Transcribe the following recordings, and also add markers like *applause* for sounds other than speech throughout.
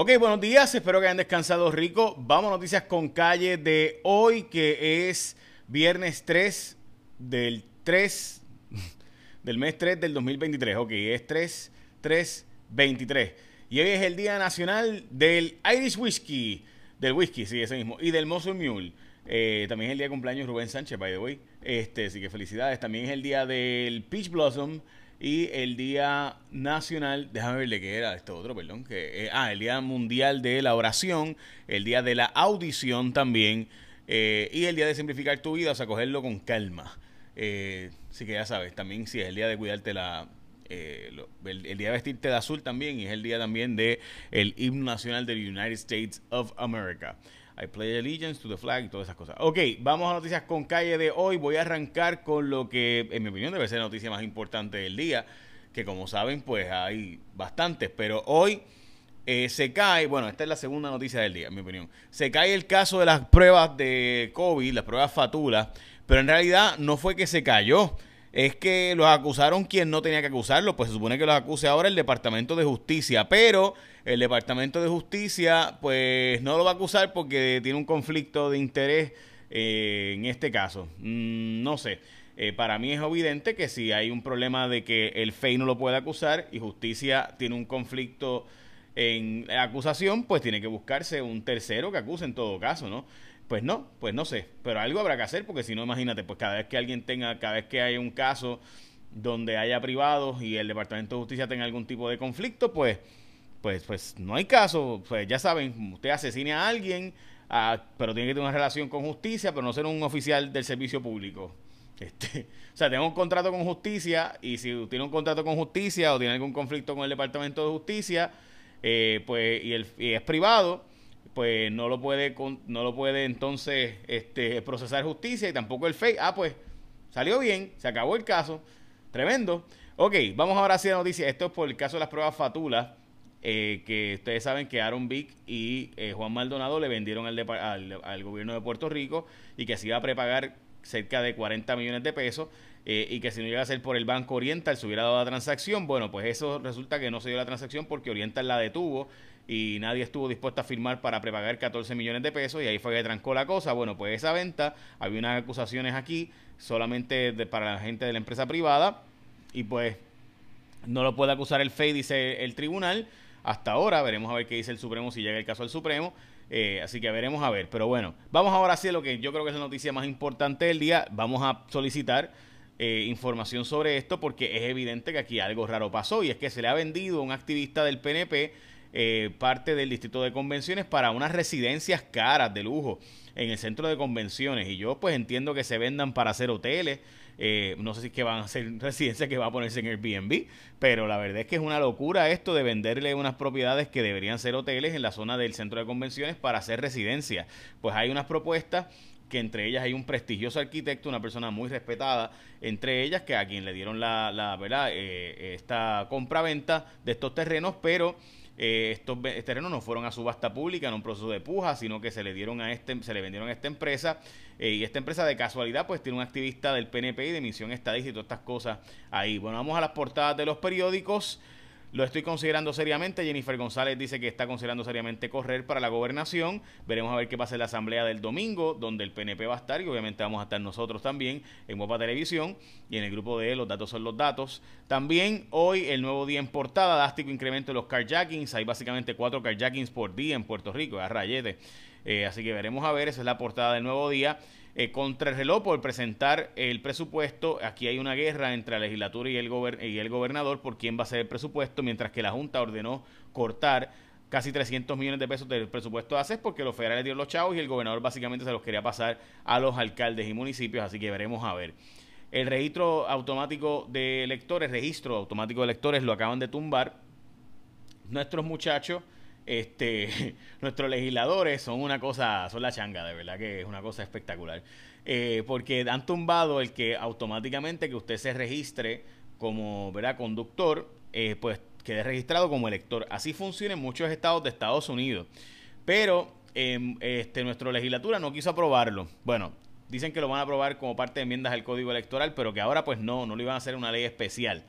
Ok, buenos días, espero que hayan descansado rico. Vamos a noticias con calle de hoy, que es viernes 3 del 3 *laughs* del mes 3 del 2023. Ok, es 3, 3, 23. Y hoy es el Día Nacional del Irish Whiskey, del whisky, sí, ese mismo, y del Muscle Mule. Eh, también es el día de cumpleaños Rubén Sánchez, by the way. Este, así que felicidades. También es el día del Peach Blossom y el Día Nacional, déjame verle qué era esto otro, perdón, que eh, ah, el Día Mundial de la Oración, el Día de la Audición también, eh, y el Día de Simplificar tu Vida, o sea, cogerlo con calma. Eh, así que ya sabes, también sí, es el día de cuidarte la... el, día de vestirte de azul también y es el día también de el himno nacional del United States of America. I play allegiance to the flag y todas esas cosas. Ok, vamos a noticias con calle de hoy. Voy a arrancar con lo que, en mi opinión, debe ser la noticia más importante del día. Que como saben, pues hay bastantes. Pero hoy eh, se cae, bueno, esta es la segunda noticia del día, en mi opinión. Se cae el caso de las pruebas de COVID, las pruebas fatulas. Pero en realidad no fue que se cayó es que los acusaron quien no tenía que acusarlo, pues se supone que los acuse ahora el Departamento de Justicia, pero el Departamento de Justicia pues no lo va a acusar porque tiene un conflicto de interés eh, en este caso. Mm, no sé. Eh, para mí es evidente que si hay un problema de que el FEI no lo puede acusar y justicia tiene un conflicto en acusación, pues tiene que buscarse un tercero que acuse en todo caso, ¿no? Pues no, pues no sé, pero algo habrá que hacer porque si no, imagínate, pues cada vez que alguien tenga, cada vez que haya un caso donde haya privados y el Departamento de Justicia tenga algún tipo de conflicto, pues, pues, pues no hay caso, pues ya saben, usted asesine a alguien, ah, pero tiene que tener una relación con justicia, pero no ser un oficial del servicio público. Este, *laughs* o sea, tengo un contrato con justicia y si tiene un contrato con justicia o tiene algún conflicto con el Departamento de Justicia, eh, pues y, el, y es privado, pues no lo puede no lo puede entonces este, procesar justicia y tampoco el FEI. Ah, pues salió bien, se acabó el caso. Tremendo. Ok, vamos ahora a la noticia. Esto es por el caso de las pruebas Fatula, eh, que ustedes saben que Aaron Vick y eh, Juan Maldonado le vendieron al, al, gobierno de Puerto Rico y que se iba a prepagar cerca de 40 millones de pesos eh, y que si no llega a ser por el Banco Oriental se hubiera dado la transacción. Bueno, pues eso resulta que no se dio la transacción porque Oriental la detuvo y nadie estuvo dispuesto a firmar para prepagar 14 millones de pesos y ahí fue que trancó la cosa. Bueno, pues esa venta, había unas acusaciones aquí solamente para la gente de la empresa privada y pues no lo puede acusar el FEI, dice el tribunal. Hasta ahora veremos a ver qué dice el Supremo si llega el caso al Supremo. Eh, así que veremos a ver. Pero bueno, vamos ahora a lo que yo creo que es la noticia más importante del día. Vamos a solicitar eh, información sobre esto porque es evidente que aquí algo raro pasó y es que se le ha vendido a un activista del PNP eh, parte del distrito de convenciones para unas residencias caras de lujo en el centro de convenciones. Y yo pues entiendo que se vendan para hacer hoteles. Eh, no sé si es que van a ser *laughs* residencias que va a ponerse en Airbnb, pero la verdad es que es una locura esto de venderle unas propiedades que deberían ser hoteles en la zona del centro de convenciones para hacer residencias. Pues hay unas propuestas que entre ellas hay un prestigioso arquitecto, una persona muy respetada, entre ellas que a quien le dieron la, la verdad, eh, esta compra-venta de estos terrenos, pero eh, estos terrenos no fueron a subasta pública en un proceso de puja, sino que se le dieron a este, se le vendieron a esta empresa eh, y esta empresa de casualidad pues tiene un activista del PNP y de Misión Estadística y todas estas cosas ahí. Bueno, vamos a las portadas de los periódicos. Lo estoy considerando seriamente. Jennifer González dice que está considerando seriamente correr para la gobernación. Veremos a ver qué pasa en la asamblea del domingo, donde el PNP va a estar y obviamente vamos a estar nosotros también en Guapa Televisión y en el grupo de Los Datos son los Datos. También hoy el nuevo día en portada, drástico incremento de los carjackings. Hay básicamente cuatro carjackings por día en Puerto Rico, a rayete. Eh, así que veremos a ver, esa es la portada del nuevo día. Eh, contra el reloj por presentar el presupuesto. Aquí hay una guerra entre la legislatura y el, y el gobernador por quién va a ser el presupuesto, mientras que la Junta ordenó cortar casi 300 millones de pesos del presupuesto de ACES porque los federales dieron los chavos y el gobernador básicamente se los quería pasar a los alcaldes y municipios, así que veremos a ver. El registro automático de electores, registro automático de electores, lo acaban de tumbar. Nuestros muchachos este, *laughs* nuestros legisladores son una cosa, son la changa, de verdad que es una cosa espectacular. Eh, porque han tumbado el que automáticamente que usted se registre como ¿verdad? conductor, eh, pues quede registrado como elector. Así funciona en muchos estados de Estados Unidos. Pero em, este, nuestra legislatura no quiso aprobarlo. Bueno, dicen que lo van a aprobar como parte de enmiendas al código electoral, pero que ahora pues no, no lo iban a hacer una ley especial.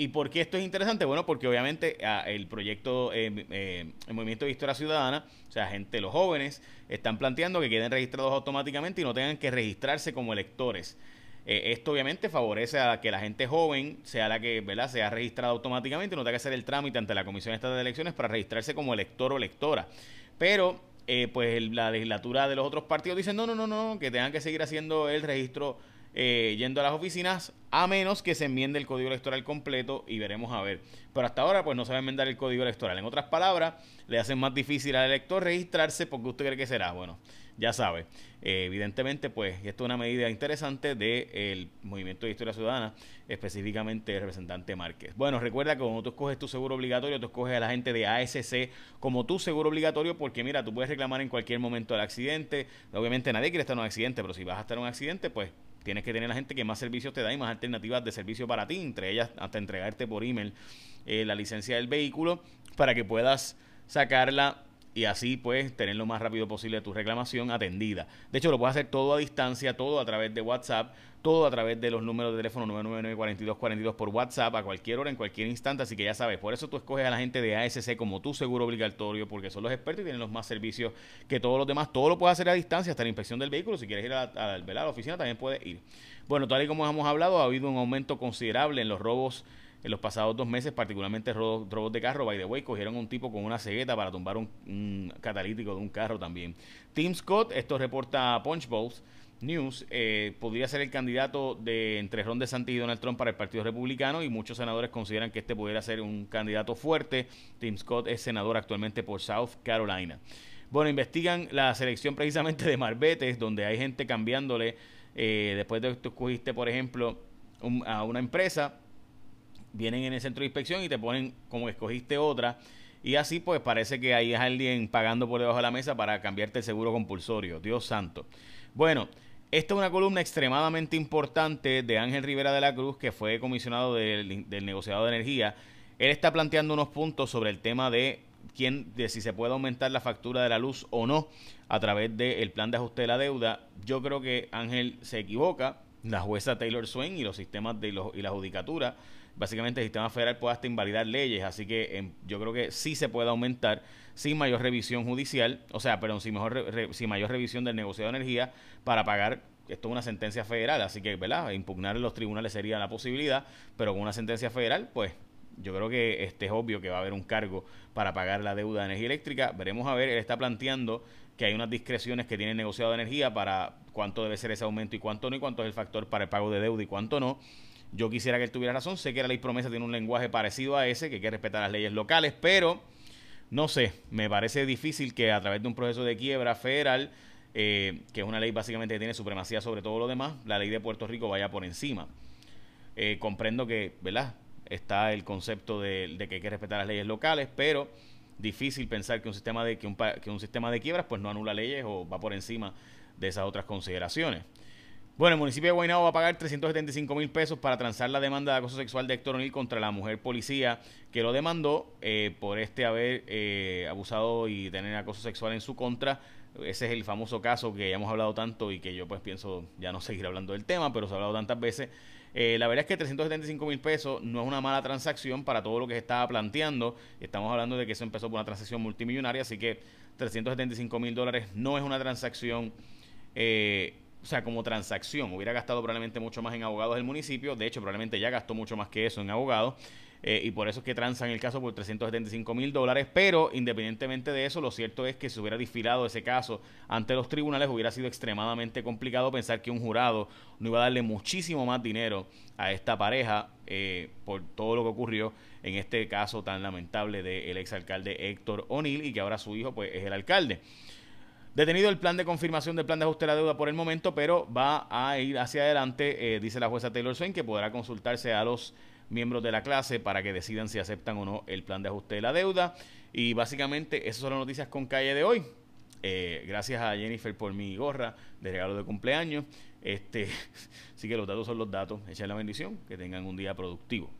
¿Y por qué esto es interesante? Bueno, porque obviamente ah, el proyecto, eh, eh, el Movimiento de Historia Ciudadana, o sea, gente, los jóvenes, están planteando que queden registrados automáticamente y no tengan que registrarse como electores. Eh, esto obviamente favorece a que la gente joven sea la que ¿verdad? sea registrada automáticamente y no tenga que hacer el trámite ante la Comisión Estatal de Elecciones para registrarse como elector o electora. Pero pues la legislatura de los otros partidos dice no, no, no, no, que tengan que seguir haciendo el registro eh, yendo a las oficinas, a menos que se enmiende el código electoral completo y veremos a ver. Pero hasta ahora, pues no se va a enmendar el código electoral. En otras palabras, le hacen más difícil al elector registrarse porque usted cree que será. Bueno, ya sabe. Eh, evidentemente, pues esto es una medida interesante del Movimiento de Historia Ciudadana, específicamente el representante Márquez. Bueno, recuerda que cuando tú escoges tu seguro obligatorio, tú escoges a la gente de ASC como tu seguro obligatorio, porque mira, tú puedes reclamar en cualquier momento del accidente. Obviamente nadie quiere estar en un accidente, pero si vas a estar en un accidente, pues tienes que tener la gente que más servicios te da y más alternativas de servicio para ti, entre ellas hasta entregarte por email eh, la licencia del vehículo para que puedas sacarla y así pues tener lo más rápido posible tu reclamación atendida. De hecho, lo puedes hacer todo a distancia, todo a través de WhatsApp, todo a través de los números de teléfono 999-4242 por WhatsApp a cualquier hora, en cualquier instante, así que ya sabes, por eso tú escoges a la gente de ASC como tu seguro obligatorio, porque son los expertos y tienen los más servicios que todos los demás. Todo lo puedes hacer a distancia, hasta la inspección del vehículo, si quieres ir a, a, a la oficina también puedes ir. Bueno, tal y como hemos hablado, ha habido un aumento considerable en los robos en los pasados dos meses, particularmente robos, de carro, by the way, cogieron un tipo con una cegueta para tumbar un, catalítico de un carro también. Tim Scott, esto reporta Punchbowl News, eh, podría ser el candidato de entre Ron DeSantis y Donald Trump para el Partido Republicano y muchos senadores consideran que este pudiera ser un candidato fuerte. Tim Scott es senador actualmente por South Carolina. Bueno, investigan la selección precisamente de Marbetes, donde hay gente cambiándole, eh, después de que tú escogiste, por ejemplo, a una empresa, vienen en el centro de inspección y te ponen como escogiste otra. Y así pues parece que ahí es alguien pagando por debajo de la mesa para cambiarte el seguro compulsorio. Dios santo. Bueno, esta es una columna extremadamente importante de Ángel Rivera de la Cruz, que fue comisionado del, del negociado de energía. Él está planteando unos puntos sobre el tema de quién, de si se puede aumentar la factura de la luz o no a través del plan de ajuste de la deuda. Yo creo que Ángel se equivoca. La jueza Taylor Swain y los sistemas de los, y la judicatura básicamente el sistema federal puede hasta invalidar leyes, así que em, yo creo que sí se puede aumentar sin mayor revisión judicial, o sea, pero sin, mejor sin mayor revisión del negocio de energía para pagar esto es una sentencia federal, así que, ¿verdad? Impugnar en los tribunales sería la posibilidad, pero con una sentencia federal, pues yo creo que este es obvio que va a haber un cargo para pagar la deuda de energía eléctrica. Veremos a ver, él está planteando que hay unas discreciones que tiene el negociado de energía para cuánto debe ser ese aumento y cuánto no, y cuánto es el factor para el pago de deuda y cuánto no. Yo quisiera que él tuviera razón. Sé que la ley promesa tiene un lenguaje parecido a ese, que hay que respetar las leyes locales, pero no sé, me parece difícil que a través de un proceso de quiebra federal, eh, que es una ley básicamente que tiene supremacía sobre todo lo demás, la ley de Puerto Rico vaya por encima. Eh, comprendo que, ¿verdad? Está el concepto de, que hay que respetar las leyes locales, pero difícil pensar que un sistema de que un, sistema de quiebras pues no anula leyes o va por encima de esas otras consideraciones. Bueno, el municipio de Guaynabo va a pagar 375 mil pesos para transar la demanda de acoso sexual de Héctor O'Neill contra la mujer policía que lo demandó eh, por este haber eh, abusado y tener acoso sexual en su contra. Ese es el famoso caso que ya hemos hablado tanto y que yo pues pienso ya no *laughs* seguir hablando del tema, pero se ha hablado tantas veces. Eh, la verdad es que 375 mil pesos no es una mala transacción para todo lo que se estaba planteando. Estamos hablando de que eso empezó por una transacción multimillonaria, así que 375 mil dólares no es una transacción eh, sea, como transacción. Hubiera gastado probablemente mucho más en abogados del municipio. De hecho, probablemente ya gastó mucho más que eso en abogados. Eh, y por eso es que transan el caso por 375 mil dólares. Pero independientemente de eso, lo cierto es que si hubiera disfilado ese caso ante los tribunales, hubiera sido extremadamente complicado pensar que un jurado no iba a darle muchísimo más dinero a esta pareja eh, por todo lo que ocurrió en este caso tan lamentable del exalcalde Héctor O'Neill y que ahora su hijo pues es el alcalde. Detenido el plan de confirmación del plan de ajuste de la deuda por el momento, pero va a ir hacia adelante, eh, dice la jueza Taylor Swain, que podrá consultarse a los miembros de la clase para que decidan si aceptan o no el plan de ajuste de la deuda. Y básicamente esas son las noticias con calle de hoy. Eh, gracias a Jennifer por mi gorra de regalo de cumpleaños. Este, *laughs* así que los datos son los datos. Echen la bendición. Que tengan un día productivo.